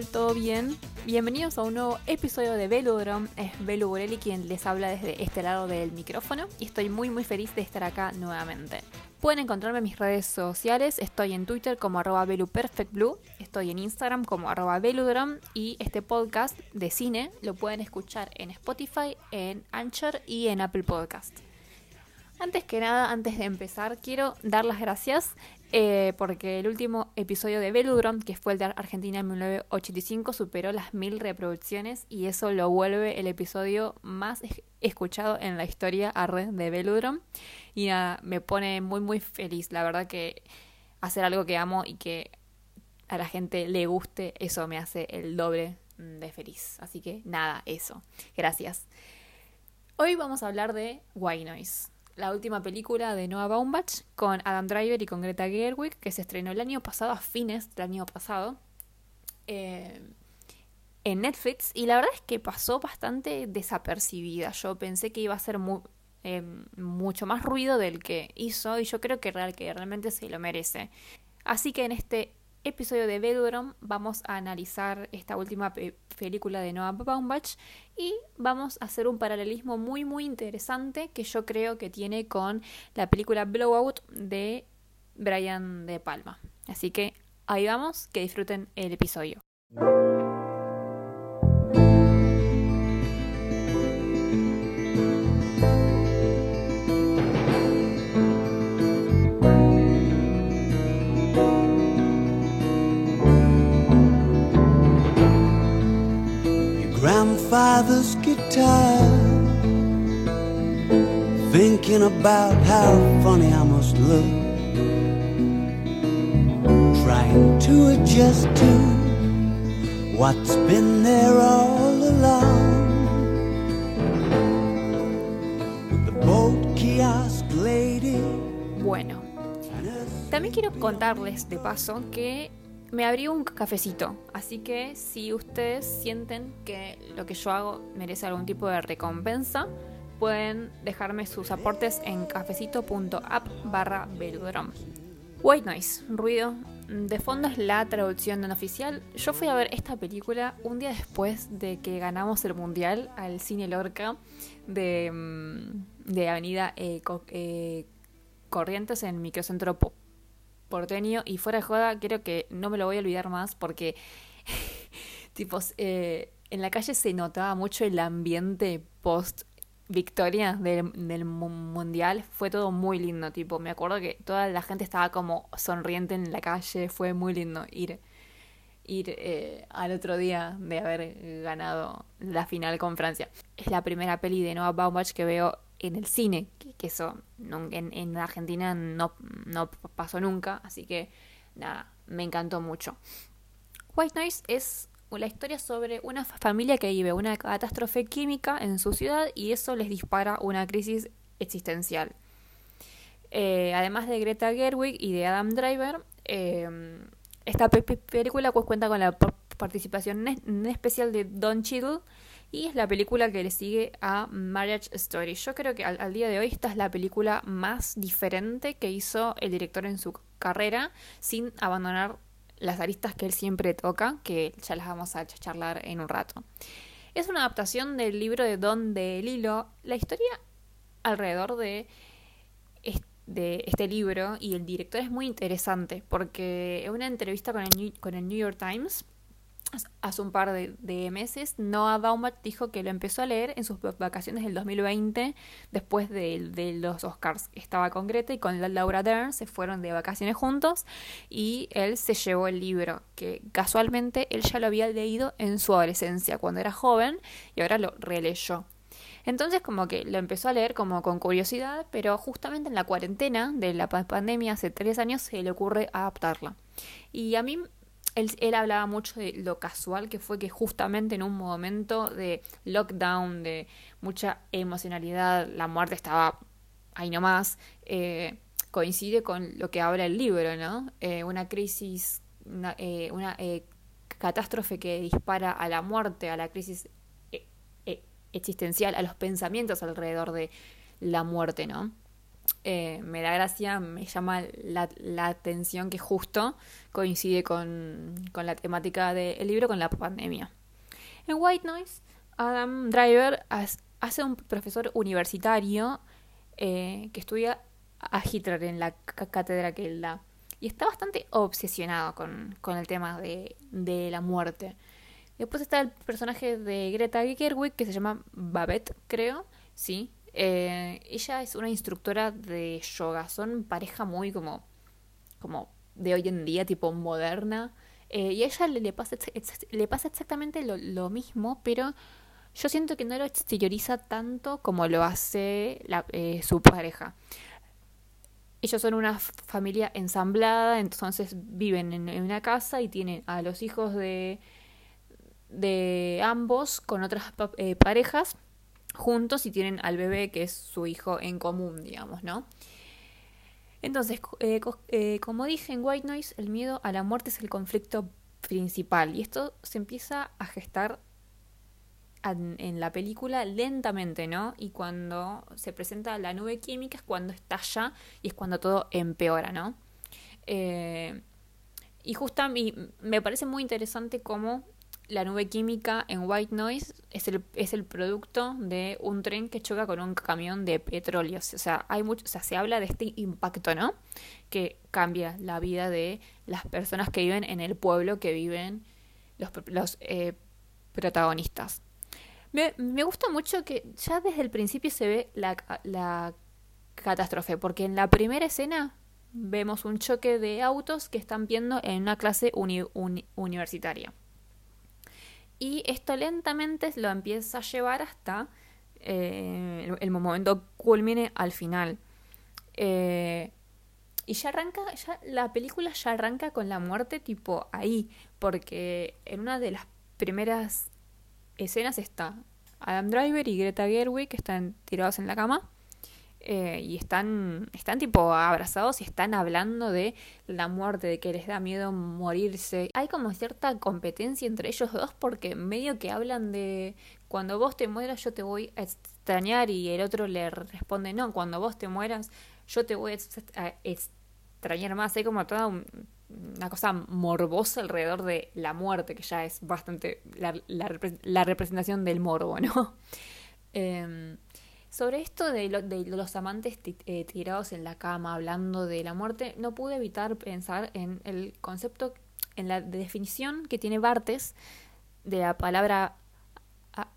¿Todo bien? Bienvenidos a un nuevo episodio de Velodrome. Es Belu Borelli quien les habla desde este lado del micrófono y estoy muy muy feliz de estar acá nuevamente. Pueden encontrarme en mis redes sociales, estoy en Twitter como arroba BeluPerfectBlue, estoy en Instagram como arroba y este podcast de cine lo pueden escuchar en Spotify, en Anchor y en Apple Podcast. Antes que nada, antes de empezar, quiero dar las gracias eh, porque el último episodio de Veludron, que fue el de Argentina en 1985, superó las mil reproducciones y eso lo vuelve el episodio más escuchado en la historia a red de Veludron. Y nada, me pone muy muy feliz. La verdad que hacer algo que amo y que a la gente le guste, eso me hace el doble de feliz. Así que nada, eso. Gracias. Hoy vamos a hablar de White Noise la última película de Noah Baumbach con Adam Driver y con Greta Gerwig, que se estrenó el año pasado, a fines del año pasado, eh, en Netflix. Y la verdad es que pasó bastante desapercibida. Yo pensé que iba a ser eh, mucho más ruido del que hizo, y yo creo que, real, que realmente se lo merece. Así que en este episodio de Velodrome vamos a analizar esta última película de Noah Baumbach y vamos a hacer un paralelismo muy muy interesante que yo creo que tiene con la película Blowout de Brian De Palma. Así que ahí vamos, que disfruten el episodio. Grandfather's guitar. Thinking about how funny I must look. Trying to adjust to what's been there all along. The boat kiosk lady. Bueno, también quiero contarles de paso que me abrí un cafecito, así que si ustedes sienten que lo que yo hago merece algún tipo de recompensa, pueden dejarme sus aportes en cafecito.app barra velodrom. White noise, ruido. De fondo es la traducción no oficial. Yo fui a ver esta película un día después de que ganamos el mundial al cine Lorca de, mm, Avenida eh, eh, Corrientes en Microcentro Pop porteño y fuera de joda creo que no me lo voy a olvidar más porque tipos eh, en la calle se notaba mucho el ambiente post victoria del, mundial. Fue todo muy lindo tipo me acuerdo que toda la gente estaba como sonriente en la calle fue muy lindo ir ir eh, al otro día de haber ganado la final con Francia. Es la primera peli de Noah Baumbach que veo en el cine, que, eso en, en, Argentina no, no pasó nunca, así que nada, me encantó mucho. White Noise es la historia sobre una familia que vive una catástrofe química en su ciudad y eso les dispara una crisis existencial. Eh, además de Greta Gerwig y de Adam Driver, eh, esta película cuenta con la participación especial de Don Cheadle, y es la película que le sigue a Marriage Story. Yo creo que al, día de hoy esta es la película más diferente que hizo el director en su carrera sin abandonar las aristas que él siempre toca, que ya las vamos a charlar en un rato. Es una adaptación del libro de Don de Lilo. La historia alrededor de este libro y el director es muy interesante porque en una entrevista con el New York Times hace un par de, meses, Noah Baumbach dijo que lo empezó a leer en sus vacaciones del 2020, después de, los Oscars. Estaba con Greta y con Laura Dern, se fueron de vacaciones juntos y él se llevó el libro, que casualmente él ya lo había leído en su adolescencia, cuando era joven, y ahora lo releyó. Entonces como que lo empezó a leer como con curiosidad, pero justamente en la cuarentena de la pandemia hace tres años se le ocurre adaptarla. Y a mí él, hablaba mucho de lo casual que fue que justamente en un momento de lockdown, de mucha emocionalidad, la muerte estaba ahí nomás, eh, coincide con lo que habla el libro, ¿no? Eh, una crisis, una, eh, una catástrofe que dispara a la muerte, a la crisis existencial, a los pensamientos alrededor de la muerte, ¿no? Eh, me da gracia, me llama la, atención que justo coincide con, la temática del libro, con la pandemia. En White Noise, Adam Driver hace un profesor universitario eh, que estudia a Hitler en la cátedra que él da. Y está bastante obsesionado con, el tema de, la muerte. Después está el personaje de Greta Gerwig que se llama Babette, creo. Sí, eh, ella es una instructora de yoga. Son pareja muy como, como de hoy en día, tipo moderna. Eh, y a ella le, pasa, le pasa exactamente lo, mismo, pero yo siento que no lo exterioriza tanto como lo hace eh, su pareja. Ellos son una familia ensamblada, entonces viven en, en, una casa y tienen a los hijos de, de ambos con otras parejas juntos y tienen al bebé que es su hijo en común, digamos, ¿no? Entonces, eh, eh, como dije en White Noise, el miedo a la muerte es el conflicto principal y esto se empieza a gestar en, la película lentamente, ¿no? Y cuando se presenta la nube química es cuando estalla y es cuando todo empeora, ¿no? Eh, y justo me parece muy interesante cómo la nube química en White Noise es el, es el producto de un tren que choca con un camión de petróleo. O sea, hay mucho, o sea, se habla de este impacto, ¿no? Que cambia la vida de las personas que viven en el pueblo que viven los, los eh, protagonistas. Me, me, gusta mucho que ya desde el principio se ve la, la catástrofe, porque en la primera escena vemos un choque de autos que están viendo en una clase universitaria. Y esto lentamente lo empieza a llevar hasta eh, el, momento culmine al final. Eh, y ya arranca, ya, la película ya arranca con la muerte tipo ahí, porque en una de las primeras escenas está Adam Driver y Greta Gerwig que están tirados en la cama eh, y están, están tipo abrazados y están hablando de la muerte, de que les da miedo morirse. Hay como cierta competencia entre ellos dos porque medio que hablan de cuando vos te mueras yo te voy a extrañar y el otro le responde no, cuando vos te mueras yo te voy a extrañar más. Hay como toda una cosa morbosa alrededor de la muerte, que ya es bastante la, representación del morbo, ¿no? Em, sobre esto de, los amantes eh, tirados en la cama hablando de la muerte, no pude evitar pensar en el concepto, en la definición que tiene Bartes de la palabra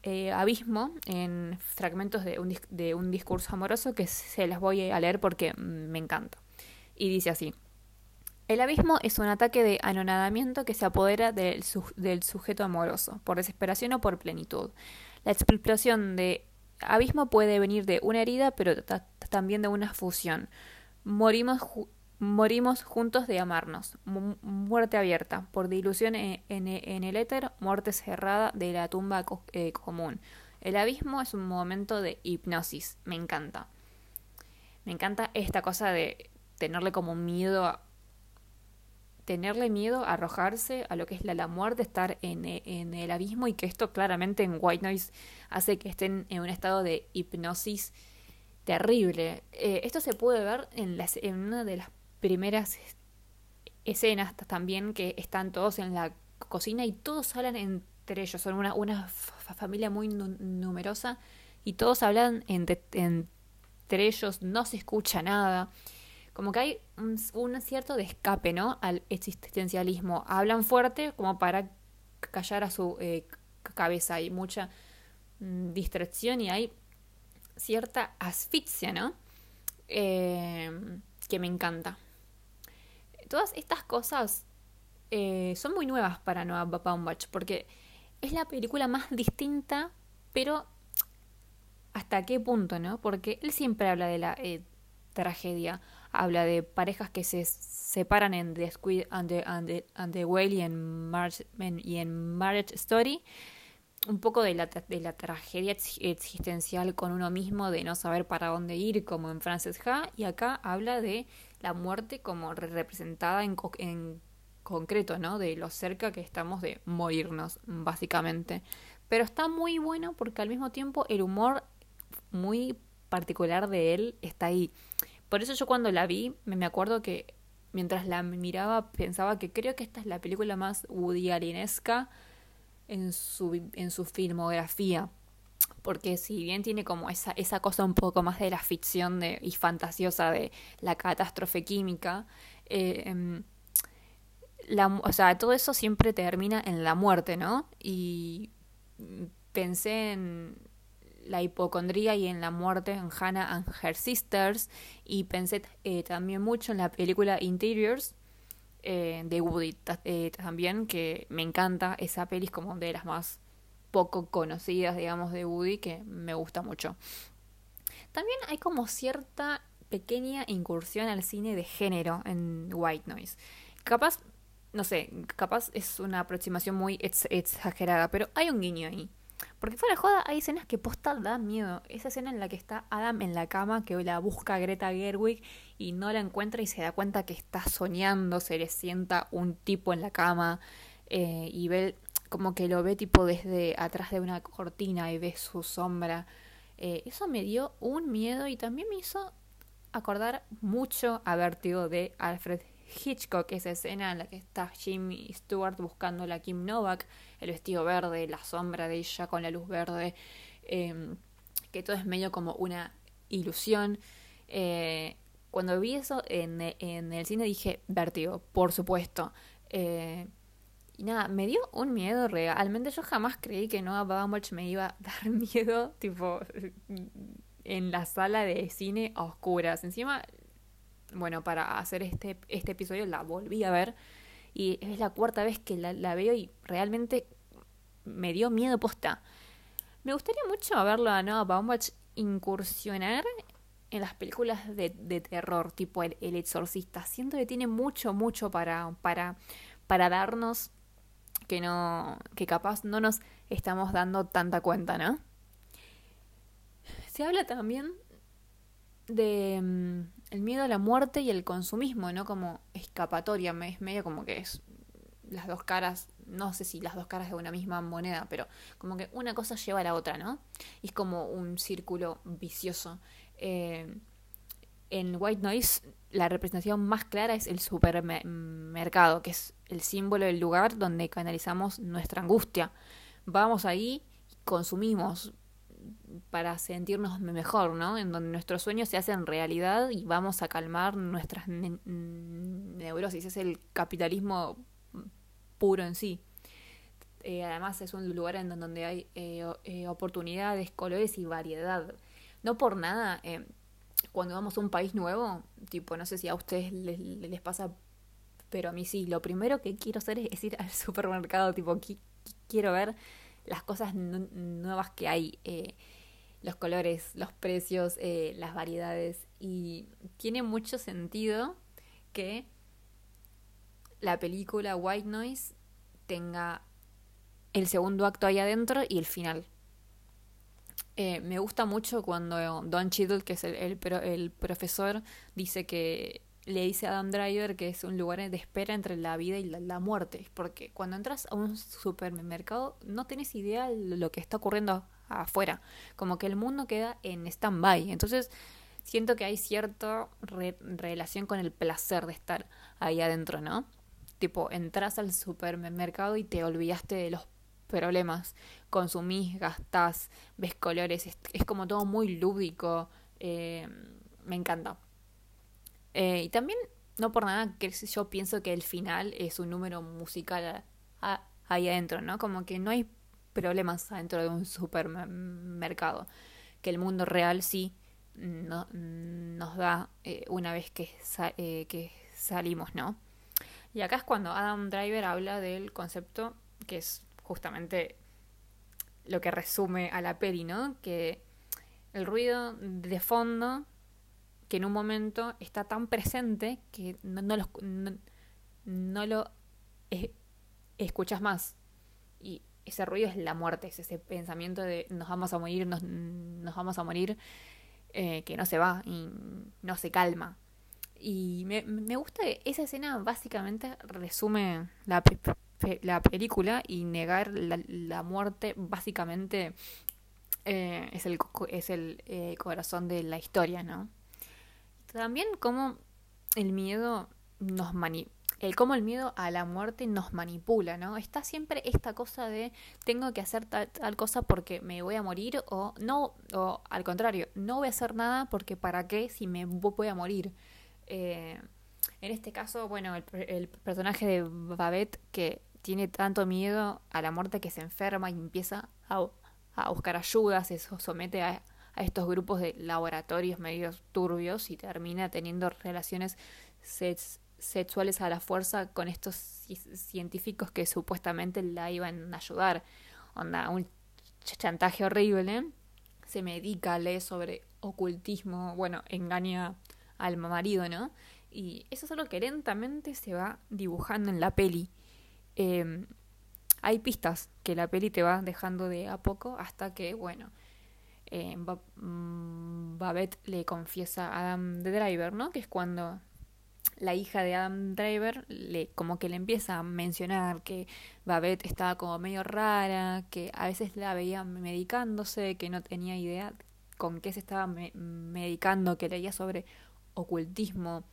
eh, abismo en fragmentos de un, de un discurso amoroso que se las voy a leer porque me encanta. Y dice así. El abismo es un ataque de anonadamiento que se apodera del, del sujeto amoroso, por desesperación o por plenitud. La explosión de abismo puede venir de una herida, pero también de una fusión. Morimos, morimos juntos de amarnos. muerte abierta, por dilución en, en, el éter, muerte cerrada de la tumba eh, común. El abismo es un momento de hipnosis. Me encanta. Me encanta esta cosa de tenerle como miedo a, tenerle miedo arrojarse a lo que es la, muerte, estar en, en, el abismo y que esto claramente en White Noise hace que estén en un estado de hipnosis terrible. Eh, esto se puede ver en, en una de las primeras escenas también que están todos en la cocina y todos hablan entre ellos, son una, una familia muy numerosa y todos hablan entre ellos, no se escucha nada como que hay un, cierto de escape, ¿no? Al existencialismo. Hablan fuerte como para callar a su eh, cabeza. Hay mucha mm, distracción y hay cierta asfixia, ¿no? Eh, que me encanta. Todas estas cosas eh, son muy nuevas para Noah Baumbach porque es la película más distinta, pero ¿hasta qué punto, no? Porque él siempre habla de la tragedia habla de parejas que se separan en The Squid and the, Whale y en, y en Marriage Story. Un poco de la, de la tragedia existencial con uno mismo, de no saber para dónde ir, como en Frances Ha. Y acá habla de la muerte como representada en, en concreto, ¿no? De lo cerca que estamos de morirnos, básicamente. Pero está muy bueno porque al mismo tiempo el humor muy particular de él está ahí. Por eso yo cuando la vi, me acuerdo que mientras la miraba pensaba que creo que esta es la película más Woody en su, en su filmografía. Porque si bien tiene como esa, esa cosa un poco más de la ficción de, y fantasiosa de la catástrofe química, eh, la, o sea, todo eso siempre termina en la muerte, ¿no? Y pensé en la hipocondría y en la muerte en Hannah and Her Sisters. Y pensé eh, también mucho en la película Interiors eh, de Woody eh, también que me encanta esa peli es como de las más poco conocidas digamos de Woody que me gusta mucho. También hay como cierta pequeña incursión al cine de género en White Noise. Capaz no sé capaz es una aproximación muy exagerada pero hay un guiño ahí porque fuera de joda, hay escenas que posta dan miedo. Esa escena en la que está Adam en la cama, que la busca Greta Gerwig y no la encuentra y se da cuenta que está soñando, se le sienta un tipo en la cama eh, y ve como que lo ve tipo desde atrás de una cortina y ve su sombra. Eh, eso me dio un miedo y también me hizo acordar mucho a Vértigo de Alfred Hitchcock, esa escena en la que está Jimmy Stewart buscando a Kim Novak, el vestido verde, la sombra de ella con la luz verde, em, que todo es medio como una ilusión. Eh, cuando vi eso en, el cine dije, vértigo, por supuesto. Eh, y nada, me dio un miedo realmente. Yo jamás creí que Noah Baumbach me iba a dar miedo, tipo, en la sala de cine a oscuras. Encima, bueno, para hacer este, este episodio la volví a ver y es la cuarta vez que la, veo y realmente me dio miedo posta. Me gustaría mucho verlo a Noah Baumbach incursionar en las películas de, terror, tipo el, el, Exorcista. Siento que tiene mucho, mucho para, para, para darnos que no, que capaz no nos estamos dando tanta cuenta, ¿no? Se habla también de mm, el miedo a la muerte y el consumismo, ¿no? Como escapatoria, es medio como que es las dos caras, no sé si las dos caras de una misma moneda, pero como que una cosa lleva a la otra, ¿no? Y es como un círculo vicioso. Eh, en White Noise la representación más clara es el supermercado, que es el símbolo del lugar donde canalizamos nuestra angustia. Vamos ahí, consumimos, para sentirnos mejor, ¿no? En donde nuestros sueños se hacen realidad y vamos a calmar nuestras neurosis. Es el capitalismo puro en sí. Eh, además es un lugar en donde hay eh, eh, oportunidades, colores y variedad. No por nada, cuando vamos a un país nuevo, tipo, no sé si a ustedes les, les pasa, pero a mí sí, lo primero que quiero hacer es ir al supermercado, tipo, quiero ver las cosas nuevas que hay los colores, los precios, eh, las variedades. Y tiene mucho sentido que la película White Noise tenga el segundo acto ahí adentro y el final. Eh, me gusta mucho cuando Don Cheadle, que es el, el, profesor, dice que le dice a Adam Driver que es un lugar de espera entre la vida y la, muerte. Porque cuando entras a un supermercado no tienes idea de lo que está ocurriendo afuera, como que el mundo queda en stand-by. Entonces siento que hay cierta relación con el placer de estar ahí adentro, ¿no? Tipo, entras al supermercado y te olvidaste de los problemas, consumís, gastás, ves colores, es, como todo muy lúdico, eh, me encanta. Eh, y también, no por nada, que yo pienso que el final es un número musical ahí adentro, ¿no? Como que no hay problemas dentro de un supermercado, que el mundo real sí no, nos da eh, una vez que, eh, que salimos, ¿no? Y acá es cuando Adam Driver habla del concepto que es justamente lo que resume a la peli, ¿no? Que el ruido de fondo que en un momento está tan presente que no, no lo, no, lo escuchas más. Y ese ruido es la muerte, es ese pensamiento de nos vamos a morir, nos, vamos a morir, eh, que no se va y no se calma. Y me, me gusta que esa escena básicamente resume la, la película y negar la, la muerte básicamente eh, es el, es el eh, corazón de la historia, ¿no? También cómo el miedo nos manipula el cómo el miedo a la muerte nos manipula, ¿no? Está siempre esta cosa de tengo que hacer tal, cosa porque me voy a morir o no, o al contrario, no voy a hacer nada porque para qué si me voy a morir. Eh, en este caso, bueno, el, personaje de Babette que tiene tanto miedo a la muerte que se enferma y empieza a, a buscar ayuda, se somete a, a estos grupos de laboratorios medios turbios y termina teniendo relaciones sexuales a la fuerza con estos científicos que supuestamente la iban a ayudar. Onda, un chantaje horrible. Se medica, lee sobre ocultismo, bueno, engaña al marido, ¿no? Y eso es algo que lentamente se va dibujando en la peli. Em, hay pistas que la peli te va dejando de a poco hasta que, bueno, eh, Babette le confiesa a Adam the Driver, ¿no? Que es cuando la hija de Adam Driver le como que le empieza a mencionar que Babette estaba como medio rara, que a veces la veía medicándose, que no tenía idea con qué se estaba medicando, que leía sobre ocultismo.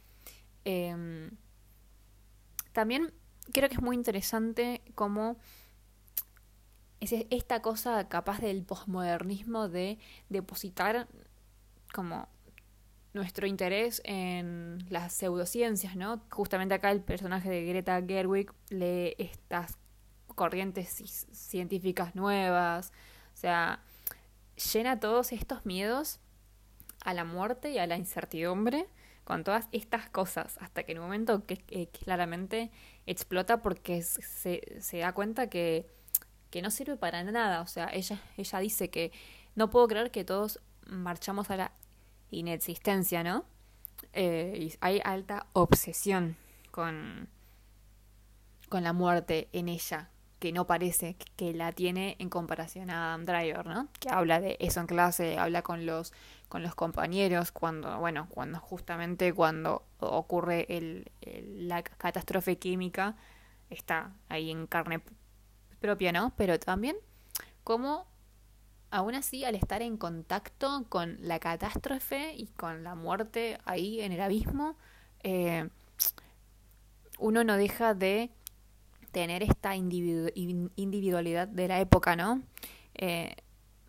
Em, también creo que es muy interesante cómo es esta cosa capaz del posmodernismo de depositar como nuestro interés en las pseudociencias, ¿no? Justamente acá el personaje de Greta Gerwig lee estas corrientes científicas nuevas, o sea, llena todos estos miedos a la muerte y a la incertidumbre con todas estas cosas, hasta que en un momento que, claramente explota porque se, se da cuenta que, que no sirve para nada, o sea, ella, ella dice que no puedo creer que todos marchamos a la inexistencia, ¿no? Eh, y hay alta obsesión con, con la muerte en ella, que no parece que la tiene en comparación a Adam Driver, ¿no? Que habla de eso en clase, habla con los con los compañeros cuando, bueno, cuando justamente cuando ocurre el, la catástrofe química está ahí en carne propia, ¿no? Pero también como aún así, al estar en contacto con la catástrofe y con la muerte ahí en el abismo, eh, uno no deja de tener esta individualidad de la época, ¿no? Eh,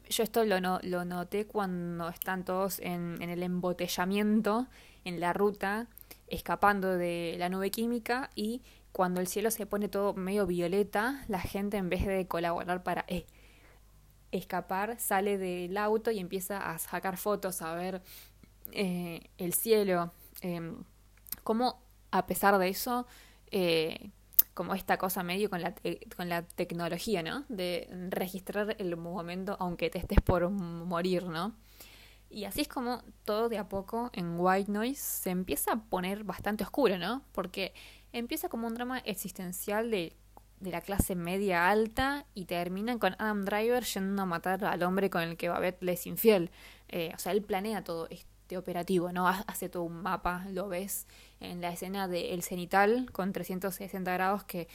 yo esto lo, lo noté cuando están todos en, el embotellamiento, en la ruta, escapando de la nube química y cuando el cielo se pone todo medio violeta, la gente en vez de colaborar para, eh, escapar, sale del auto y empieza a sacar fotos, a ver eh, el cielo. Eh, como a pesar de eso, eh, como esta cosa medio con la, con la tecnología, ¿no? De registrar el momento aunque te estés por morir, ¿no? Y así es como todo de a poco en White Noise se empieza a poner bastante oscuro, ¿no? Porque empieza como un drama existencial de de la clase media alta y terminan con Adam Driver yendo a matar al hombre con el que Babette le es infiel. Eh, o sea, él planea todo este operativo, ¿no? Hace todo un mapa, lo ves en la escena de El Cenital con 360 grados que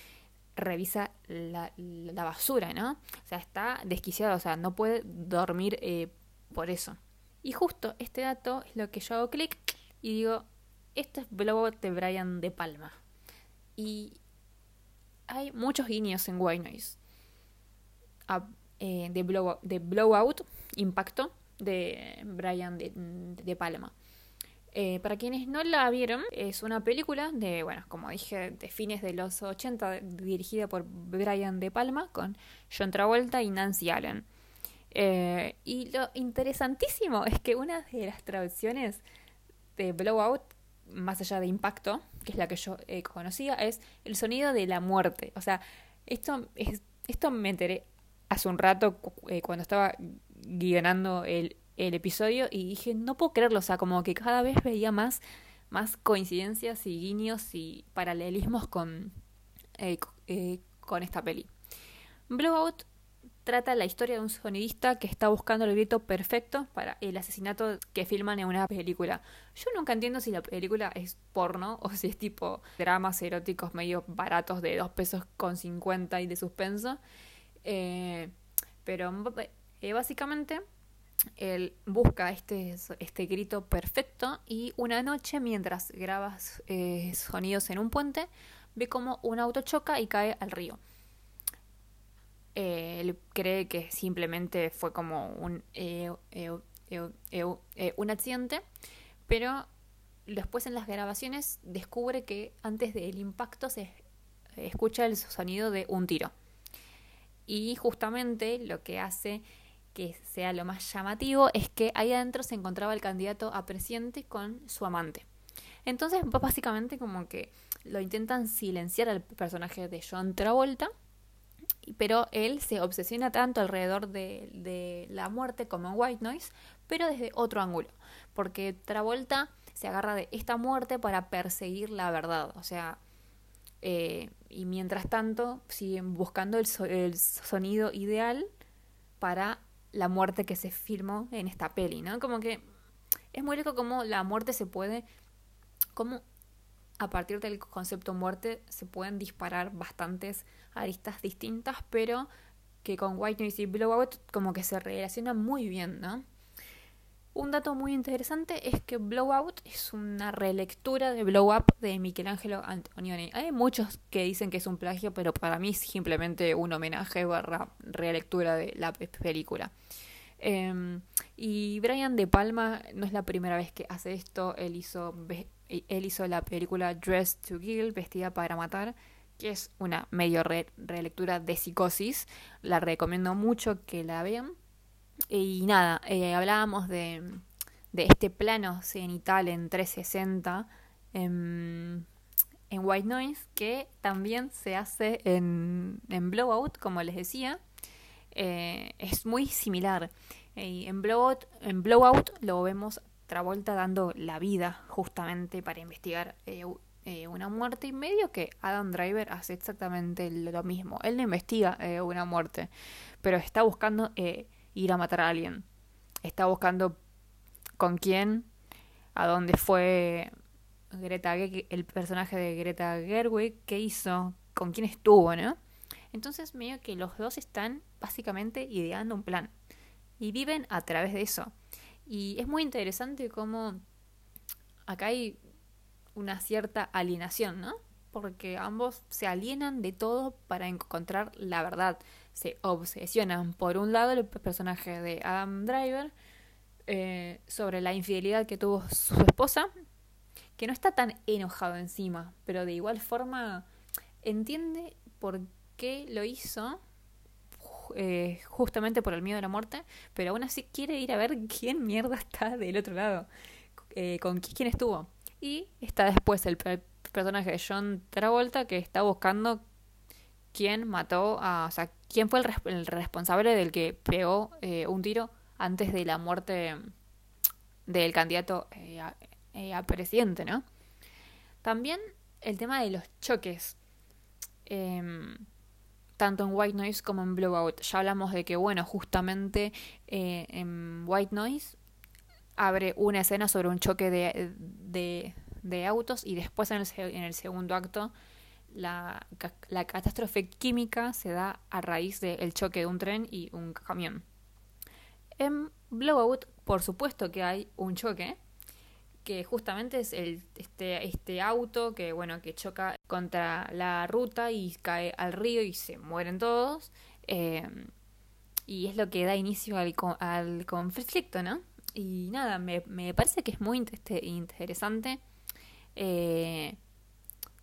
revisa la, basura, ¿no? O sea, está desquiciado, o sea, no puede dormir eh, por eso. Y justo este dato es lo que yo hago clic y digo, esto es Blowout de Brian De Palma. Y hay muchos guiños en White Noise. Eh, de, blow, de Blowout, Impacto, de Brian de, Palma. Eh, para quienes no la vieron, es una película de, bueno, como dije, de fines de los 80, dirigida por Brian De Palma, con John Travolta y Nancy Allen. Eh, y lo interesantísimo es que una de las traducciones de Blowout más allá de impacto, que es la que yo eh, conocía, es el sonido de la muerte. O sea, esto, es, esto me enteré hace un rato eh, cuando estaba guionando el, el, episodio y dije, no puedo creerlo, o sea, como que cada vez veía más, más coincidencias y guiños y paralelismos con, eh, con esta peli. Blowout trata la historia de un sonidista que está buscando el grito perfecto para el asesinato que filman en una película. Yo nunca entiendo si la película es porno o si es tipo dramas eróticos medio baratos de 2 pesos con 50 y de suspenso. Eh, pero eh, básicamente él busca este, este grito perfecto y una noche mientras grabas eh, sonidos en un puente ve como un auto choca y cae al río. Eh, él cree que simplemente fue como un, eh, un accidente, pero después en las grabaciones descubre que antes del impacto se escucha el sonido de un tiro. Y justamente lo que hace que sea lo más llamativo es que ahí adentro se encontraba el candidato a presidente con su amante. Entonces, básicamente como que lo intentan silenciar al personaje de John Travolta, pero él se obsesiona tanto alrededor de, la muerte como en White Noise, pero desde otro ángulo, porque Travolta se agarra de esta muerte para perseguir la verdad, o sea, eh, y mientras tanto siguen buscando el, el sonido ideal para la muerte que se filmó en esta peli, ¿no? Como que es muy rico como la muerte se puede, como a partir del concepto muerte se pueden disparar bastantes aristas distintas, pero que con White Noise y Blowout como que se relacionan muy bien, ¿no? Un dato muy interesante es que Blowout es una relectura de Blow Up de Michelangelo Antonioni. Hay muchos que dicen que es un plagio, pero para mí es simplemente un homenaje barra relectura de la película. Em, y Brian De Palma no es la primera vez que hace esto. Él hizo, él hizo la película Dressed to Kill, Vestida para Matar, que es una medio relectura de Psicosis. La recomiendo mucho que la vean. Y nada, eh, hablábamos de, de, este plano cenital en 360 en, en, White Noise, que también se hace en, en Blowout, como les decía. Eh, es muy similar. en, Blowout, en Blowout lo vemos Travolta dando la vida justamente para investigar eh, una muerte y medio que Adam Driver hace exactamente lo mismo. Él no investiga una muerte, pero está buscando ir a matar a alguien. Está buscando con quién, a dónde fue Greta, el personaje de Greta Gerwig, qué hizo, con quién estuvo, ¿no? Entonces medio que los dos están básicamente ideando un plan y viven a través de eso. Y es muy interesante cómo acá hay una cierta alienación, ¿no? Porque ambos se alienan de todo para encontrar la verdad se obsesionan. Por un lado, el personaje de Adam Driver eh, sobre la infidelidad que tuvo su esposa, que no está tan enojado encima, pero de igual forma entiende por qué lo hizo, eh, justamente por el miedo a la muerte, pero aún así quiere ir a ver quién mierda está del otro lado, eh, con quién estuvo. Y está después el personaje de John Travolta que está buscando quién mató a, o sea, quién fue el, responsable del que pegó eh, un tiro antes de la muerte del candidato eh, a, presidente, ¿no? También el tema de los choques, em, tanto en White Noise como en Blowout. Ya hablamos de que, bueno, justamente en White Noise abre una escena sobre un choque de, de, autos y después en en el segundo acto la, la catástrofe química se da a raíz del choque de un tren y un camión. En Blowout, por supuesto que hay un choque, que justamente es el, este, este auto que, bueno, que choca contra la ruta y cae al río y se mueren todos. Eh, y es lo que da inicio al, al conflicto, ¿no? Y nada, me, me parece que es muy este, interesante. Eh,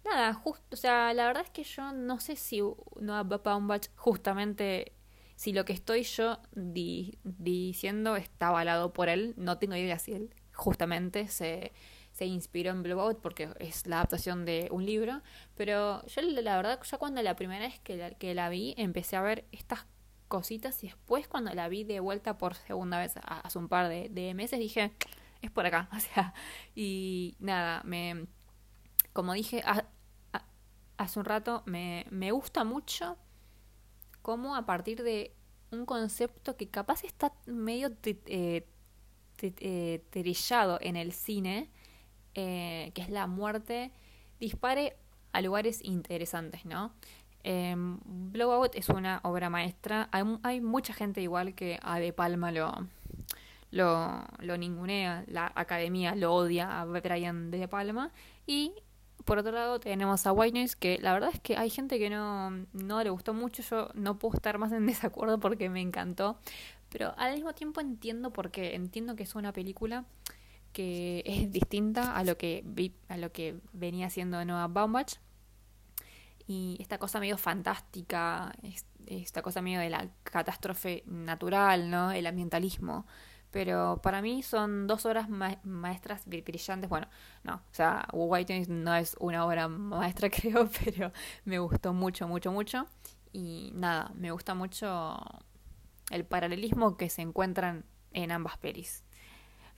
nada, justo, o sea, la verdad es que yo no sé si Noah Baumbach justamente, si lo que estoy yo diciendo está avalado por él, no tengo idea si él justamente se, se inspiró en Blowout porque es la adaptación de un libro, pero yo la verdad, ya cuando la primera vez que la, que la vi, empecé a ver estas cositas y después cuando la vi de vuelta por segunda vez hace un par de, de meses dije, es por acá, o sea, y nada, me como dije, hace un rato, me, me gusta mucho cómo a partir de un concepto que capaz está medio eh, eh, trillado en el cine, eh, que es la muerte, dispare a lugares interesantes, ¿no? Em, Blowout es una obra maestra. Hay, mucha gente igual que a De Palma lo, lo, lo ningunea, la academia lo odia a Brian de Palma. Y por otro lado tenemos a White Noise, que la verdad es que hay gente que no, no le gustó mucho, yo no puedo estar más en desacuerdo porque me encantó, pero al mismo tiempo entiendo porque entiendo que es una película que es distinta a lo que vi, a lo que venía haciendo Noah Baumbach y esta cosa medio fantástica, esta cosa medio de la catástrofe natural, ¿no? El ambientalismo. Pero para mí son dos obras maestras brillantes. Bueno, no, o sea, White no es una obra maestra, creo, pero me gustó mucho, mucho, mucho. Y nada, me gusta mucho el paralelismo que se encuentran en ambas pelis.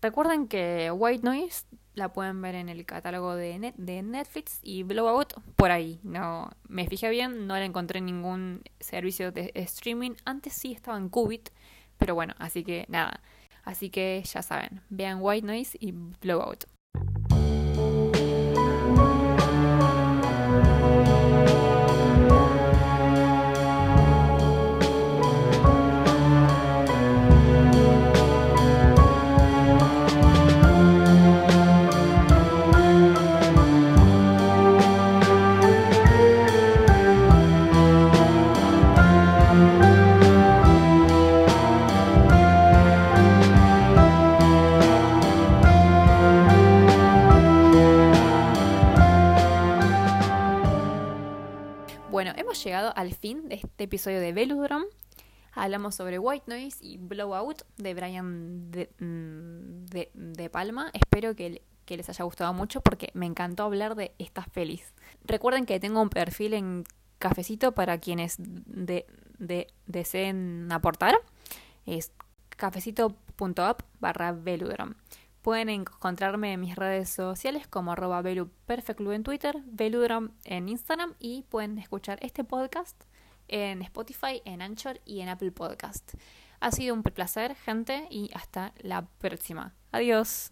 Recuerden que White Noise la pueden ver en el catálogo de, de Netflix y Blowout por ahí. No me fijé bien, no la encontré en ningún servicio de streaming. Antes sí estaba en Qubit, pero bueno, así que nada. Así que ya saben, vean White Noise y Blowout. Llegado al fin de este episodio de Veludrom. Hablamos sobre White Noise y Blowout de Brian de, mm, Palma. Espero que, les haya gustado mucho porque me encantó hablar de estas pelis. Recuerden que tengo un perfil en Cafecito para quienes deseen aportar. Es cafecito.app barra Veludrom. Pueden encontrarme en mis redes sociales como arroba Perfectlu en Twitter, Veludrom en Instagram y pueden escuchar este podcast en Spotify, en Anchor y en Apple Podcast. Ha sido un placer, gente, y hasta la próxima. Adiós.